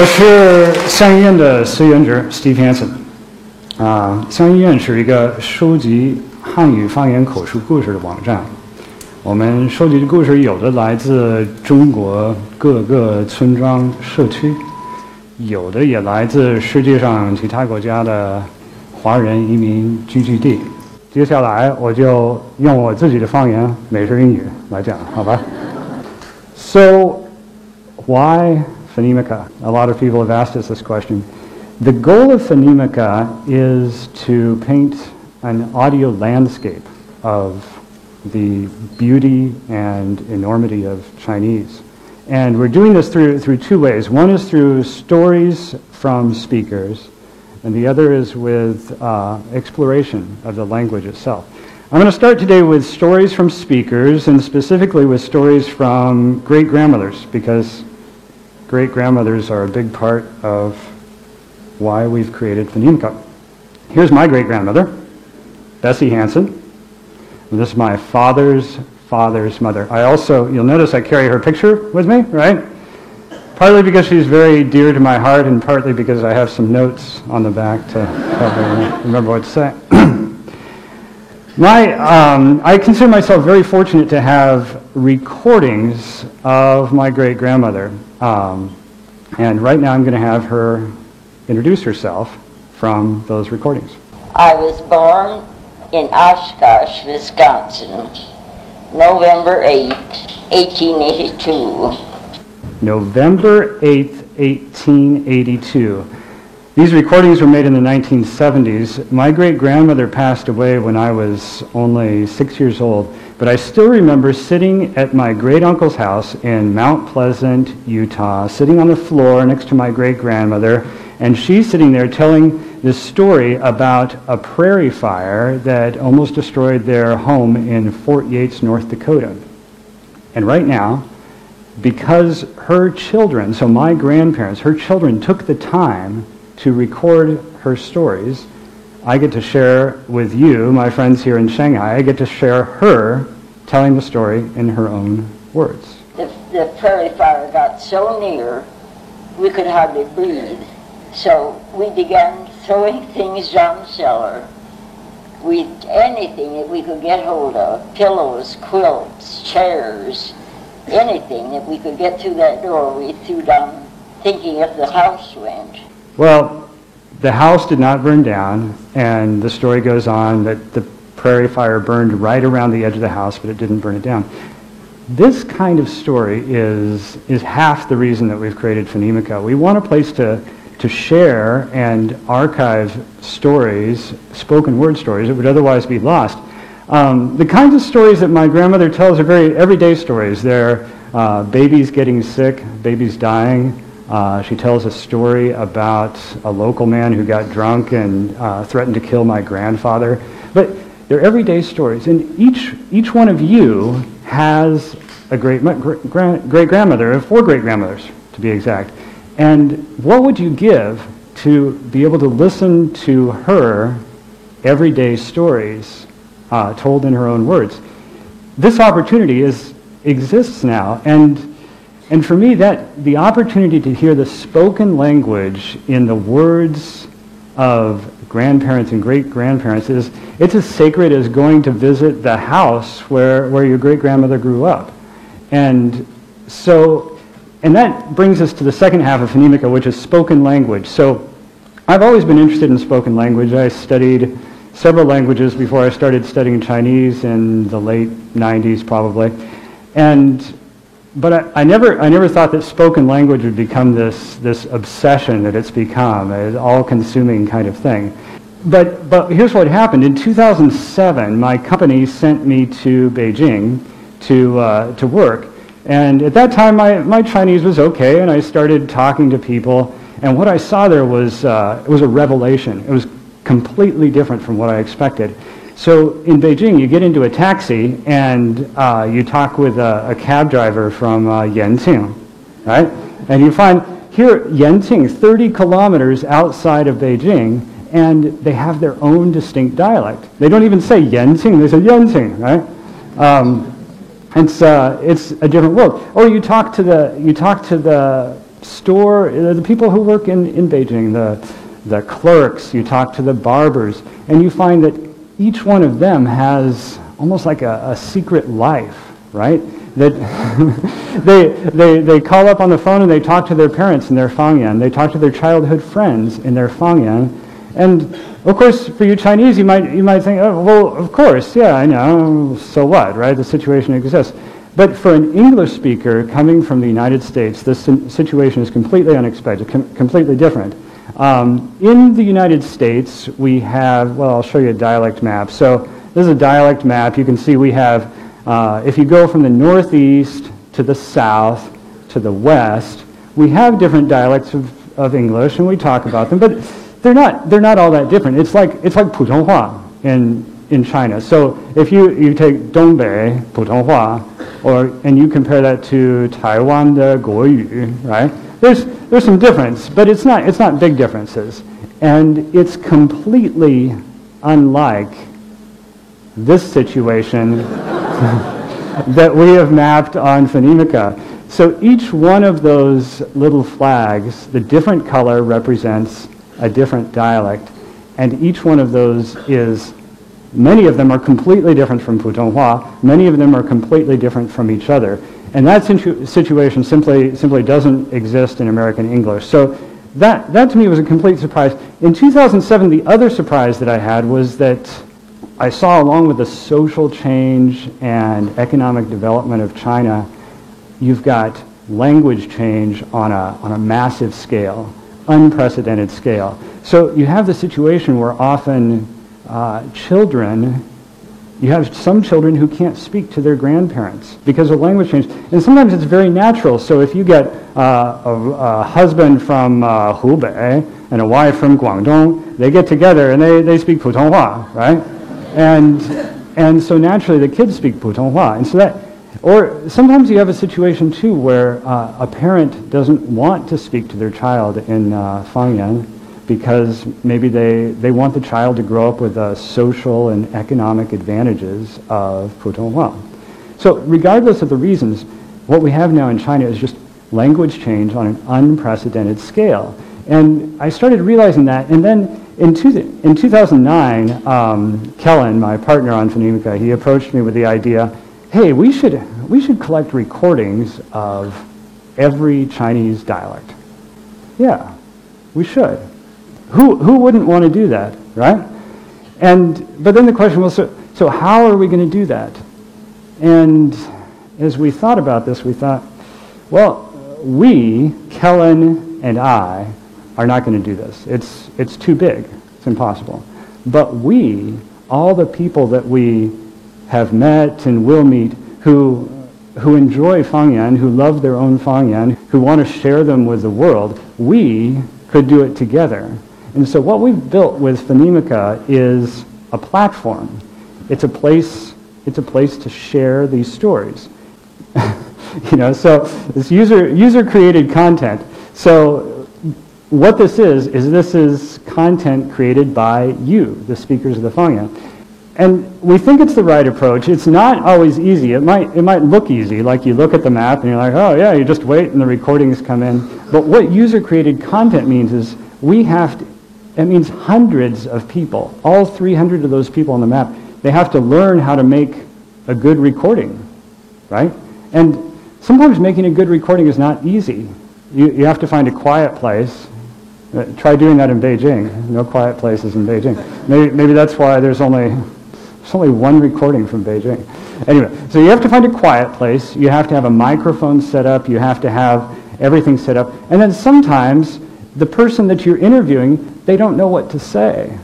我是乡医院的司员职 Steve Hansen。啊，乡医院是一个收集汉语方言口述故事的网站。我们收集的故事有的来自中国各个村庄社区，有的也来自世界上其他国家的华人移民聚居地。接下来我就用我自己的方言美式英语来讲，好吧？So why Phonemica? A lot of people have asked us this question. The goal of Phonemica is to paint an audio landscape of the beauty and enormity of Chinese. And we're doing this through, through two ways. One is through stories from speakers, and the other is with uh, exploration of the language itself. I'm going to start today with stories from speakers, and specifically with stories from great grandmothers, because great grandmothers are a big part of why we've created Phonemica. Here's my great grandmother, Bessie Hansen. And this is my father's father's mother. I also, you'll notice I carry her picture with me, right? Partly because she's very dear to my heart, and partly because I have some notes on the back to remember what to say. my, um, I consider myself very fortunate to have recordings of my great grandmother. Um, and right now I'm going to have her introduce herself from those recordings. I was born in Oshkosh, Wisconsin, November 8, 1882. November 8th, 1882. These recordings were made in the 1970s. My great grandmother passed away when I was only six years old, but I still remember sitting at my great uncle's house in Mount Pleasant, Utah, sitting on the floor next to my great grandmother, and she's sitting there telling this story about a prairie fire that almost destroyed their home in Fort Yates, North Dakota. And right now, because her children, so my grandparents, her children took the time to record her stories, I get to share with you, my friends here in Shanghai, I get to share her telling the story in her own words. The, the prairie fire got so near, we could hardly breathe. So we began throwing things down the cellar. We, anything that we could get hold of, pillows, quilts, chairs, anything that we could get through that door, we threw down, thinking if the house went. Well, the house did not burn down, and the story goes on that the prairie fire burned right around the edge of the house, but it didn't burn it down. This kind of story is, is half the reason that we've created Phonemica. We want a place to, to share and archive stories, spoken word stories that would otherwise be lost. Um, the kinds of stories that my grandmother tells are very everyday stories. They're uh, babies getting sick, babies dying. Uh, she tells a story about a local man who got drunk and uh, threatened to kill my grandfather. But they're everyday stories, and each each one of you has a great great, grandmother, four great grandmothers to be exact. And what would you give to be able to listen to her everyday stories uh, told in her own words. This opportunity is, exists now, and, and for me, that the opportunity to hear the spoken language in the words of grandparents and great grandparents is it's as sacred as going to visit the house where, where your great grandmother grew up. And so, and that brings us to the second half of Phonemica, which is spoken language. So I've always been interested in spoken language. I studied several languages before I started studying Chinese in the late 90s probably. And, but I, I, never, I never thought that spoken language would become this, this obsession that it's become, an all-consuming kind of thing. But, but here's what happened. In 2007, my company sent me to Beijing to, uh, to work. And at that time, my, my Chinese was okay, and I started talking to people. And what I saw there was, uh, it was a revelation. It was completely different from what I expected. So in Beijing, you get into a taxi and uh, you talk with a, a, cab driver from uh, Yanqing, right? And you find here Yanqing, 30 kilometers outside of Beijing, and they have their own distinct dialect. They don't even say Yanqing, they say Yanqing, right? Um, it's, uh, it's a different world. Or you talk to the, you talk to the store, uh, the people who work in, in Beijing, the, the clerks, you talk to the barbers, and you find that each one of them has almost like a, a secret life, right? That they, they, they call up on the phone and they talk to their parents in their Fangyan. They talk to their childhood friends in their Fangyan. And of course, for you Chinese, you might, you might think, oh, well, of course, yeah, I know, so what, right? The situation exists. But for an English speaker coming from the United States, this situation is completely unexpected, com- completely different. Um, in the United States, we have, well, I'll show you a dialect map. So this is a dialect map. You can see we have, uh, if you go from the northeast to the south to the west, we have different dialects of, of English, and we talk about them, but they're not, they're not all that different. It's like, it's like Putonghua in, in China. So if you, you take Dongbei, Putonghua, or, and you compare that to Taiwan the Guoyu, right? There's, there's some difference, but it's not, it's not big differences. And it's completely unlike this situation that we have mapped on Phonemica. So each one of those little flags, the different color represents a different dialect. And each one of those is, many of them are completely different from Putonghua. Many of them are completely different from each other. And that situ- situation simply, simply doesn't exist in American English. So that, that to me was a complete surprise. In 2007, the other surprise that I had was that I saw, along with the social change and economic development of China, you've got language change on a, on a massive scale, unprecedented scale. So you have the situation where often uh, children you have some children who can't speak to their grandparents because of language change. And sometimes it's very natural. So if you get uh, a, a, husband from uh, Hubei and a wife from Guangdong, they get together and they, they speak Putonghua, right? And, and so naturally the kids speak Putonghua. And so that, or sometimes you have a situation too where uh, a parent doesn't want to speak to their child in uh, Fangyan because maybe they, they want the child to grow up with the social and economic advantages of Putonghua. So regardless of the reasons, what we have now in China is just language change on an unprecedented scale. And I started realizing that, and then in, two, in 2009, um, Kellen, my partner on Phonemica, he approached me with the idea, hey, we should, we should collect recordings of every Chinese dialect. Yeah, we should. Who, who wouldn't want to do that, right? And, but then the question was, so, so how are we going to do that? And as we thought about this, we thought, well, we, Kellen and I, are not going to do this. It's, it's too big. It's impossible. But we, all the people that we have met and will meet who, who enjoy Fangyan, who love their own Fangyan, who want to share them with the world, we could do it together. And so what we've built with Phonemica is a platform. It's a place, it's a place to share these stories. you know, so this user, user created content. So what this is, is this is content created by you, the speakers of the Fangyan. And we think it's the right approach. It's not always easy. It might, it might look easy, like you look at the map and you're like, oh yeah, you just wait and the recordings come in. But what user created content means is we have to, that means hundreds of people, all 300 of those people on the map, they have to learn how to make a good recording, right? And sometimes making a good recording is not easy. You, you have to find a quiet place. Uh, try doing that in Beijing. No quiet places in Beijing. Maybe, maybe that's why there's only, there's only one recording from Beijing. Anyway, so you have to find a quiet place. You have to have a microphone set up. You have to have everything set up. And then sometimes the person that you're interviewing they don't know what to say.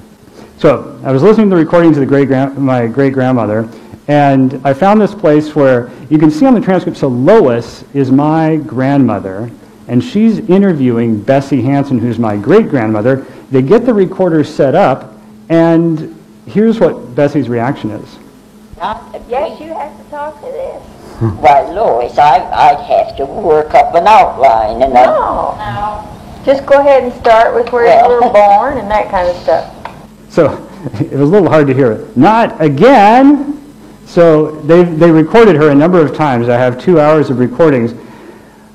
So I was listening to the recordings of the great my great grandmother, and I found this place where you can see on the transcript. So Lois is my grandmother, and she's interviewing Bessie Hansen, who's my great grandmother. They get the recorder set up, and here's what Bessie's reaction is. Uh, yes, you have to talk to this. Why, Lois, I, I'd have to work up an outline, and no, no. Just go ahead and start with where you were born and that kind of stuff. So it was a little hard to hear. It. Not again. So they, they recorded her a number of times. I have two hours of recordings.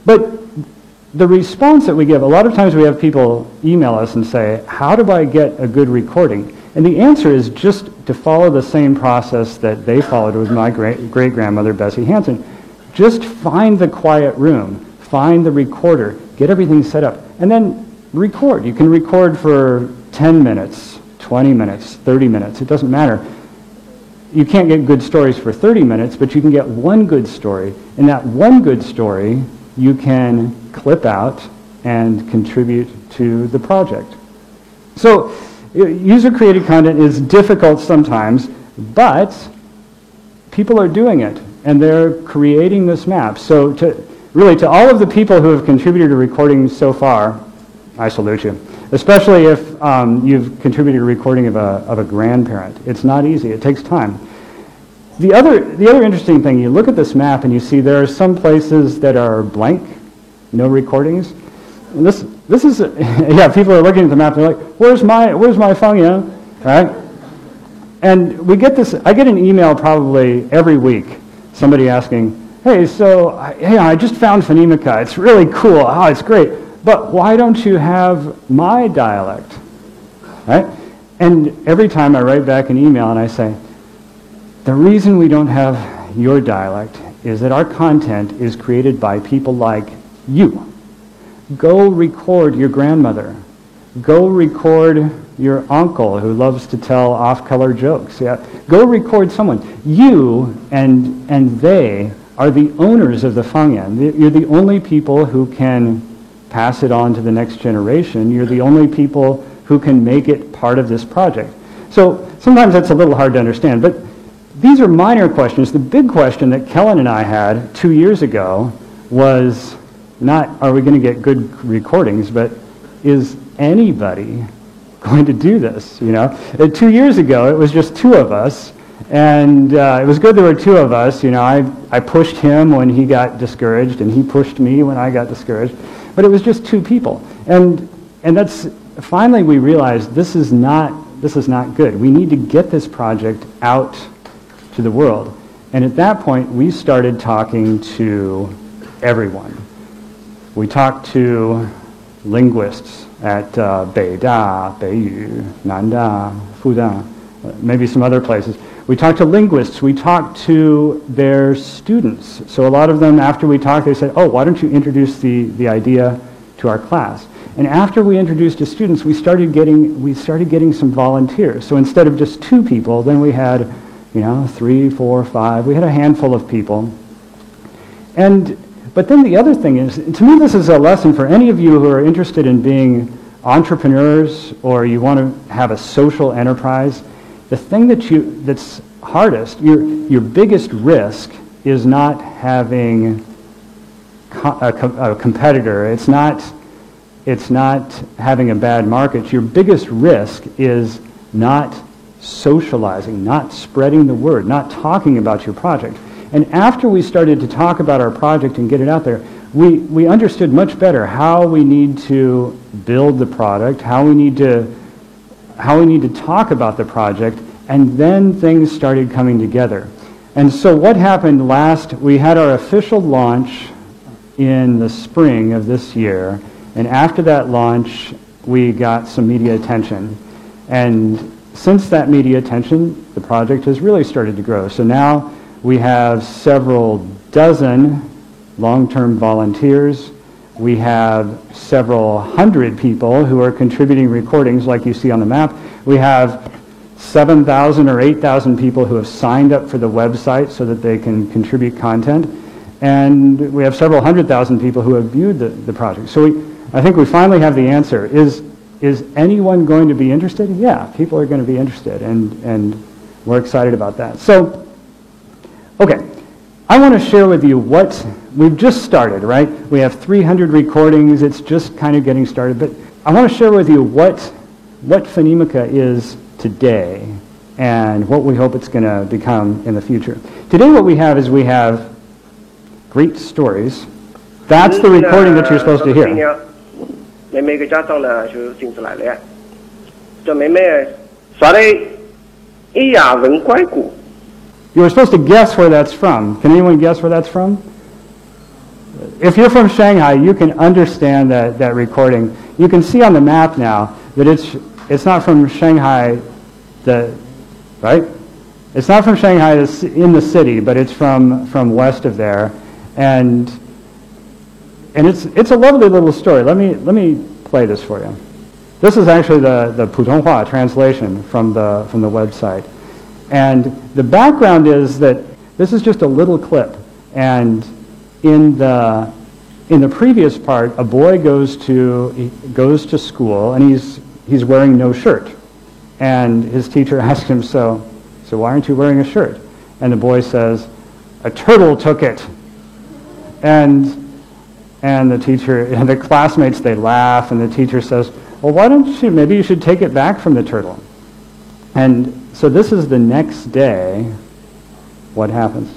But the response that we give, a lot of times we have people email us and say, how do I get a good recording? And the answer is just to follow the same process that they followed with my great great-grandmother, Bessie Hansen. Just find the quiet room, find the recorder, get everything set up, and then record. You can record for 10 minutes, 20 minutes, 30 minutes, it doesn't matter. You can't get good stories for 30 minutes, but you can get one good story. And that one good story you can clip out and contribute to the project. So uh, user-created content is difficult sometimes, but people are doing it, and they're creating this map. So to, really, to all of the people who have contributed to recording so far, I salute you. Especially if um, you've contributed to recording of a, of a grandparent. It's not easy. It takes time. The other, the other interesting thing, you look at this map and you see there are some places that are blank, no recordings. And this, this is, yeah, people are looking at the map, and they're like, where's my, where's my Fangyan? Right? And we get this, I get an email probably every week, somebody asking, hey, so, hey, I just found Phonemica. It's really cool. Oh, it's great. But why don't you have my dialect? Right? And every time I write back an email and I say, the reason we don't have your dialect is that our content is created by people like you. Go record your grandmother. Go record your uncle who loves to tell off-color jokes. Yeah. Go record someone. You and, and they are the owners of the Fangyan. You're the only people who can pass it on to the next generation. You're the only people who can make it part of this project. So sometimes that's a little hard to understand, but these are minor questions. The big question that Kellen and I had two years ago was not are we going to get good recordings, but is anybody going to do this? You know, uh, two years ago it was just two of us, and uh, it was good there were two of us. You know, I I pushed him when he got discouraged, and he pushed me when I got discouraged, but it was just two people, and and that's finally we realized this is not this is not good. We need to get this project out to the world. And at that point, we started talking to everyone. We talked to linguists at uh, Beida, Beiyu, Nanda, Fudan, maybe some other places. We talked to linguists. We talked to their students. So a lot of them, after we talked, they said, oh, why don't you introduce the, the idea to our class? And after we introduced the students, we started getting, we started getting some volunteers. So instead of just two people, then we had you know, three, four, five. We had a handful of people. And, but then the other thing is, to me this is a lesson for any of you who are interested in being entrepreneurs or you want to have a social enterprise. The thing that you, that's hardest, your, your biggest risk is not having a, a competitor. It's not, it's not having a bad market. Your biggest risk is not socializing, not spreading the word, not talking about your project. And after we started to talk about our project and get it out there, we, we understood much better how we need to build the product, how we need to how we need to talk about the project, and then things started coming together. And so what happened last, we had our official launch in the spring of this year, and after that launch, we got some media attention. And since that media attention, the project has really started to grow. So now we have several dozen long-term volunteers. We have several hundred people who are contributing recordings like you see on the map. We have 7,000 or 8,000 people who have signed up for the website so that they can contribute content. And we have several hundred thousand people who have viewed the, the project. So we, I think we finally have the answer. Is is anyone going to be interested? Yeah, people are going to be interested, and, and we're excited about that. So, okay, I want to share with you what we've just started, right? We have 300 recordings. It's just kind of getting started, but I want to share with you what, what Phonemica is today and what we hope it's going to become in the future. Today what we have is we have great stories. That's the recording that you're supposed to hear. 妹妹嘅家长呢就进子来了，这妹妹说的咿呀文拐鼓。You were supposed to guess where that's from. Can anyone guess where that's from? If you're from Shanghai, you can understand that, that recording. You can see on the map now that it's, it's not from Shanghai, the, right? It's not from Shanghai it's in the city, but it's from, from west of there. And, and it's, it's a lovely little story. Let me, let me play this for you. This is actually the, the Putonghua translation from the, from the website. And the background is that this is just a little clip. And in the, in the previous part, a boy goes to, goes to school and he's, he's wearing no shirt. And his teacher asks him, so, so why aren't you wearing a shirt? And the boy says, a turtle took it. And, and the teacher, and the classmates, they laugh, and the teacher says, well, why don't you, maybe you should take it back from the turtle. And so this is the next day. What happens?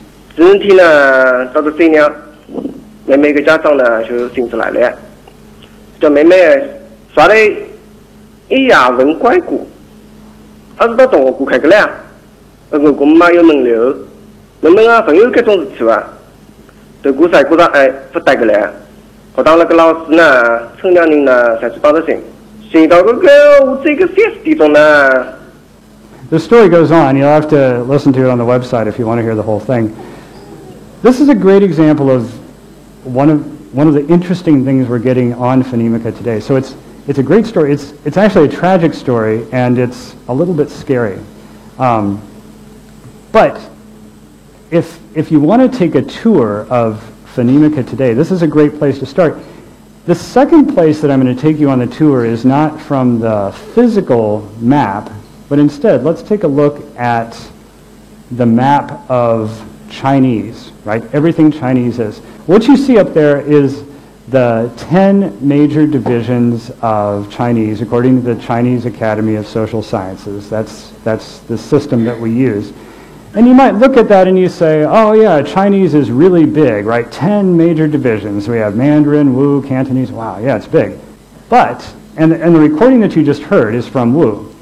妹妹个家长呢就盯着来了，叫妹妹耍的一牙文怪骨，他是到同学过开个嘞？我我们妈有门流，问问啊朋友这种事体伐？都过啥过啥哎不带个来？我当了个老师呢，村里人呢才是帮着行。行到这个我这个三十点钟呢。The story goes on. You'll have to listen to it on the website if you want to hear the whole thing. This is a great example of. One of one of the interesting things we're getting on Phonemica today. So it's it's a great story. It's it's actually a tragic story, and it's a little bit scary. Um, but if, if you want to take a tour of Phonemica today, this is a great place to start. The second place that I'm going to take you on the tour is not from the physical map, but instead, let's take a look at the map of Chinese, right? Everything Chinese is. What you see up there is the 10 major divisions of Chinese according to the Chinese Academy of Social Sciences. That's, that's the system that we use. And you might look at that and you say, oh yeah, Chinese is really big, right? 10 major divisions. We have Mandarin, Wu, Cantonese. Wow, yeah, it's big. But, and, and the recording that you just heard is from Wu.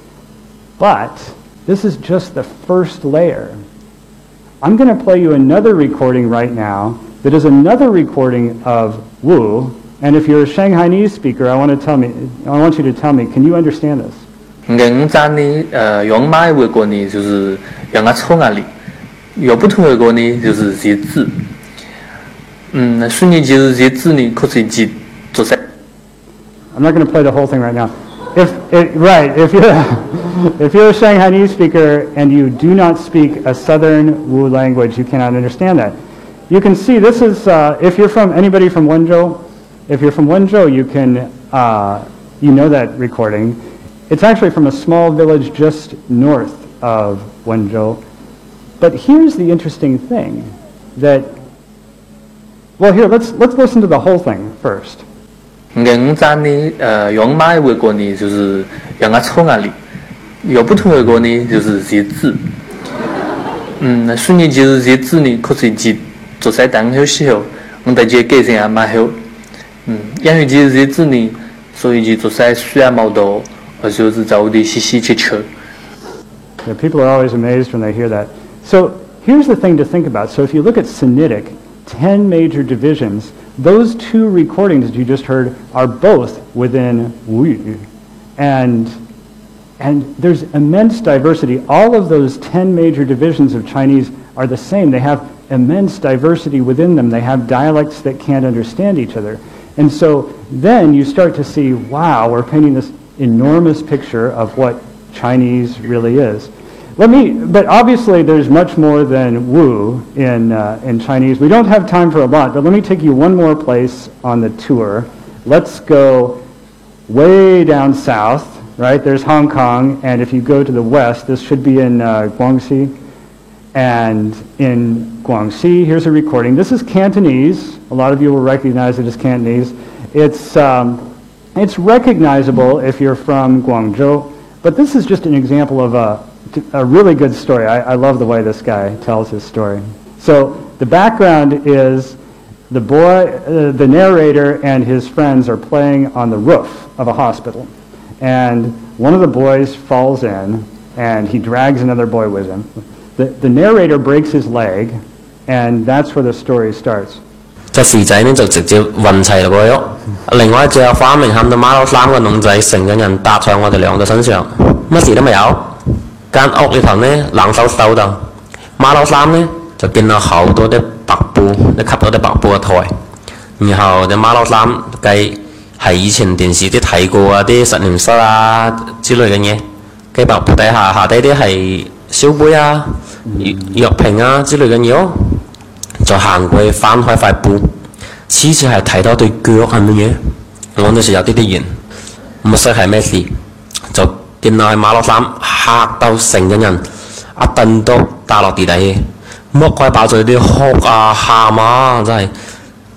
But this is just the first layer. I'm going to play you another recording right now that is another recording of Wu. And if you're a Shanghainese speaker, I want to tell me, I want you to tell me, can you understand this? 硬站的呃，用买为国呢，就是让它抽哪里；要不同为国呢，就是这些字。嗯，所以就是这些字呢，可以记做噻。I'm not going to play the whole thing right now. If right, if you're if you're a Shanghainese speaker and you do not speak a Southern Wu language, you cannot understand that. You can see this is uh, if you're from anybody from Wenzhou. If you're from Wenzhou, you can uh, you know that recording. It's actually from a small village just north of Wenzhou. But here's the interesting thing that, well, here, let's, let's listen to the whole thing first. 我五呢，呃，养买外国呢就是养阿丑阿哩，养不同外国呢就是蝎子。嗯，那虽然就是蝎子呢，可是其做菜当好食好，我大家改善也蛮好。嗯，因为就是蝎子呢，所以就做菜虽然冇多，或者是在我哋细细去吃。People are always amazed when they hear that. So here's the thing to think about. So if you look at Sinic, ten major divisions. Those two recordings that you just heard are both within Wu. And, and there's immense diversity. All of those 10 major divisions of Chinese are the same. They have immense diversity within them. They have dialects that can't understand each other. And so then you start to see, wow, we're painting this enormous picture of what Chinese really is. Let me, but obviously there's much more than Wu in, uh, in Chinese. We don't have time for a lot, but let me take you one more place on the tour. Let's go way down south, right? There's Hong Kong, and if you go to the west, this should be in uh, Guangxi. And in Guangxi, here's a recording. This is Cantonese. A lot of you will recognize it as Cantonese. It's um, it's recognizable if you're from Guangzhou, but this is just an example of a, a really good story. I, I love the way this guy tells his story. So the background is the boy, uh, the narrator and his friends are playing on the roof of a hospital. And one of the boys falls in and he drags another boy with him. The, the narrator breaks his leg and that's where the story starts. 只肥仔呢就直接晕齐过咗。另外一只花名喊到马骝三个笼仔，成个人搭上我哋两个身上，乜事都未有。 间屋里头咧冷飕飕到马骝三咧就见到好多啲白布一吸到啲白布嘅台。然后只马骝三计系以前电视啲睇过啊啲实验室啊之类嘅嘢计白布底下下低啲系烧杯啊药瓶啊之类嘅嘢就行过去翻开块布此次系睇到对脚系乜嘢我阵时有啲啲圆唔识系咩事？就 见到系马骝三吓到成个人一顿都打落地底，剥开爆咗啲哭啊喊啊，真系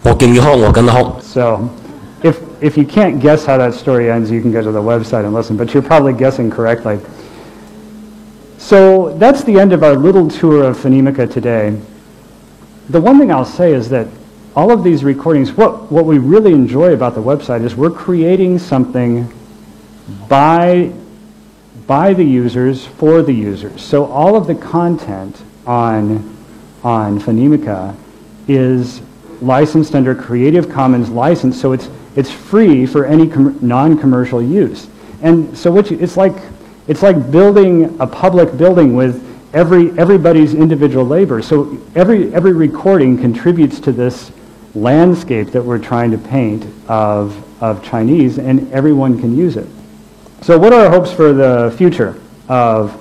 我见佢哭，我跟佢哭。 So, if, if you can't guess how that story ends, you can go to the website and listen, but you're probably guessing correctly. So, that's the end of our little tour of Phonemica today. The one thing I'll say is that all of these recordings, what, what we really enjoy about the website is we're creating something by, by the users for the users. So all of the content on, on Phonemica is licensed under Creative Commons license, so it's, it's free for any com- non-commercial use. And so it's like, it's like building a public building with every, everybody's individual labor. So every, every recording contributes to this landscape that we're trying to paint of, of Chinese, and everyone can use it. So what are our hopes for the future of,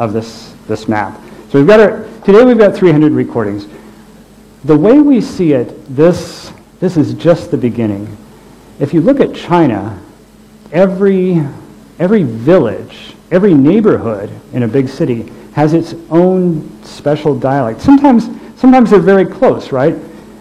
of this, this map? So we've got our, today we've got 300 recordings. The way we see it, this, this is just the beginning. If you look at China, every, every village, every neighborhood in a big city has its own special dialect. Sometimes, sometimes they're very close, right?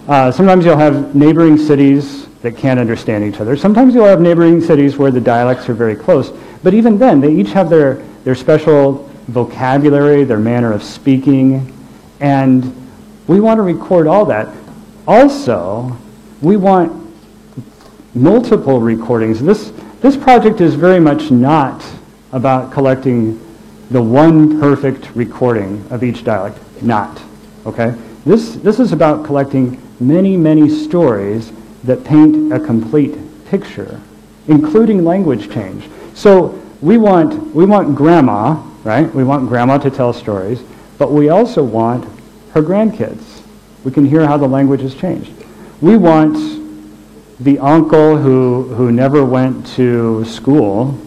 Uh, sometimes you'll have neighboring cities that can't understand each other. Sometimes you'll have neighboring cities where the dialects are very close. But even then, they each have their, their special vocabulary, their manner of speaking, and we want to record all that. Also, we want multiple recordings. This, this project is very much not about collecting the one perfect recording of each dialect. Not. Okay? This, this is about collecting many, many stories that paint a complete picture, including language change. So we want, we want grandma, right? We want grandma to tell stories, but we also want her grandkids. We can hear how the language has changed. We want the uncle who, who never went to school,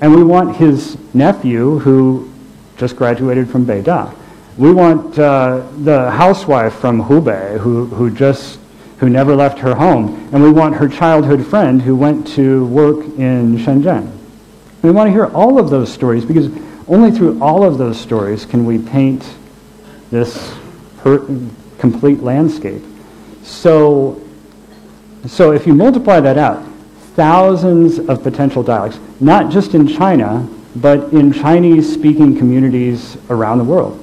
and we want his nephew who just graduated from Beida. We want uh, the housewife from Hubei who, who just who never left her home, and we want her childhood friend who went to work in Shenzhen. We want to hear all of those stories because only through all of those stories can we paint this per- complete landscape. So, so if you multiply that out, thousands of potential dialects, not just in China, but in Chinese-speaking communities around the world.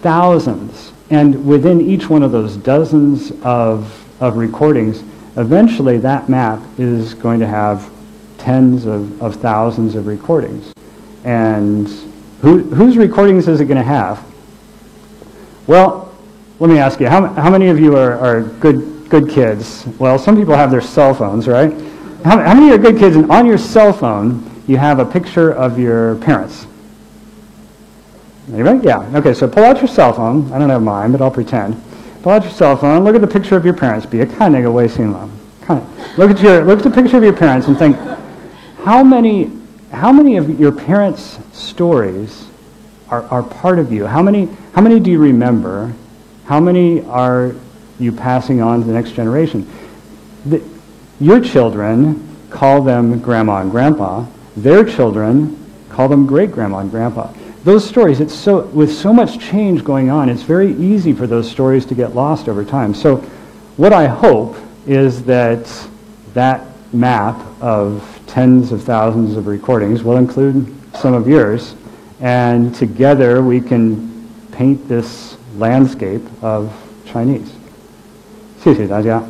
Thousands. And within each one of those dozens of, of recordings, eventually that map is going to have tens of, of thousands of recordings. And who, whose recordings is it going to have? Well, let me ask you, how, how many of you are, are good, good kids? Well, some people have their cell phones, right? How, how many are good kids and on your cell phone you have a picture of your parents? Anybody? Yeah. Okay, so pull out your cell phone. I don't have mine, but I'll pretend. Pull out your cell phone, look at the picture of your parents. Be a kind of way Look at your look at the picture of your parents and think, how many how many of your parents' stories are, are part of you? How many how many do you remember? How many are you passing on to the next generation? The, your children call them grandma and grandpa. Their children call them great grandma and grandpa Those stories, it's so with so much change going on, it's very easy for those stories to get lost over time. So what I hope is that that map of tens of thousands of recordings will include some of yours, and together we can paint this landscape of Chinese. 谢谢大家。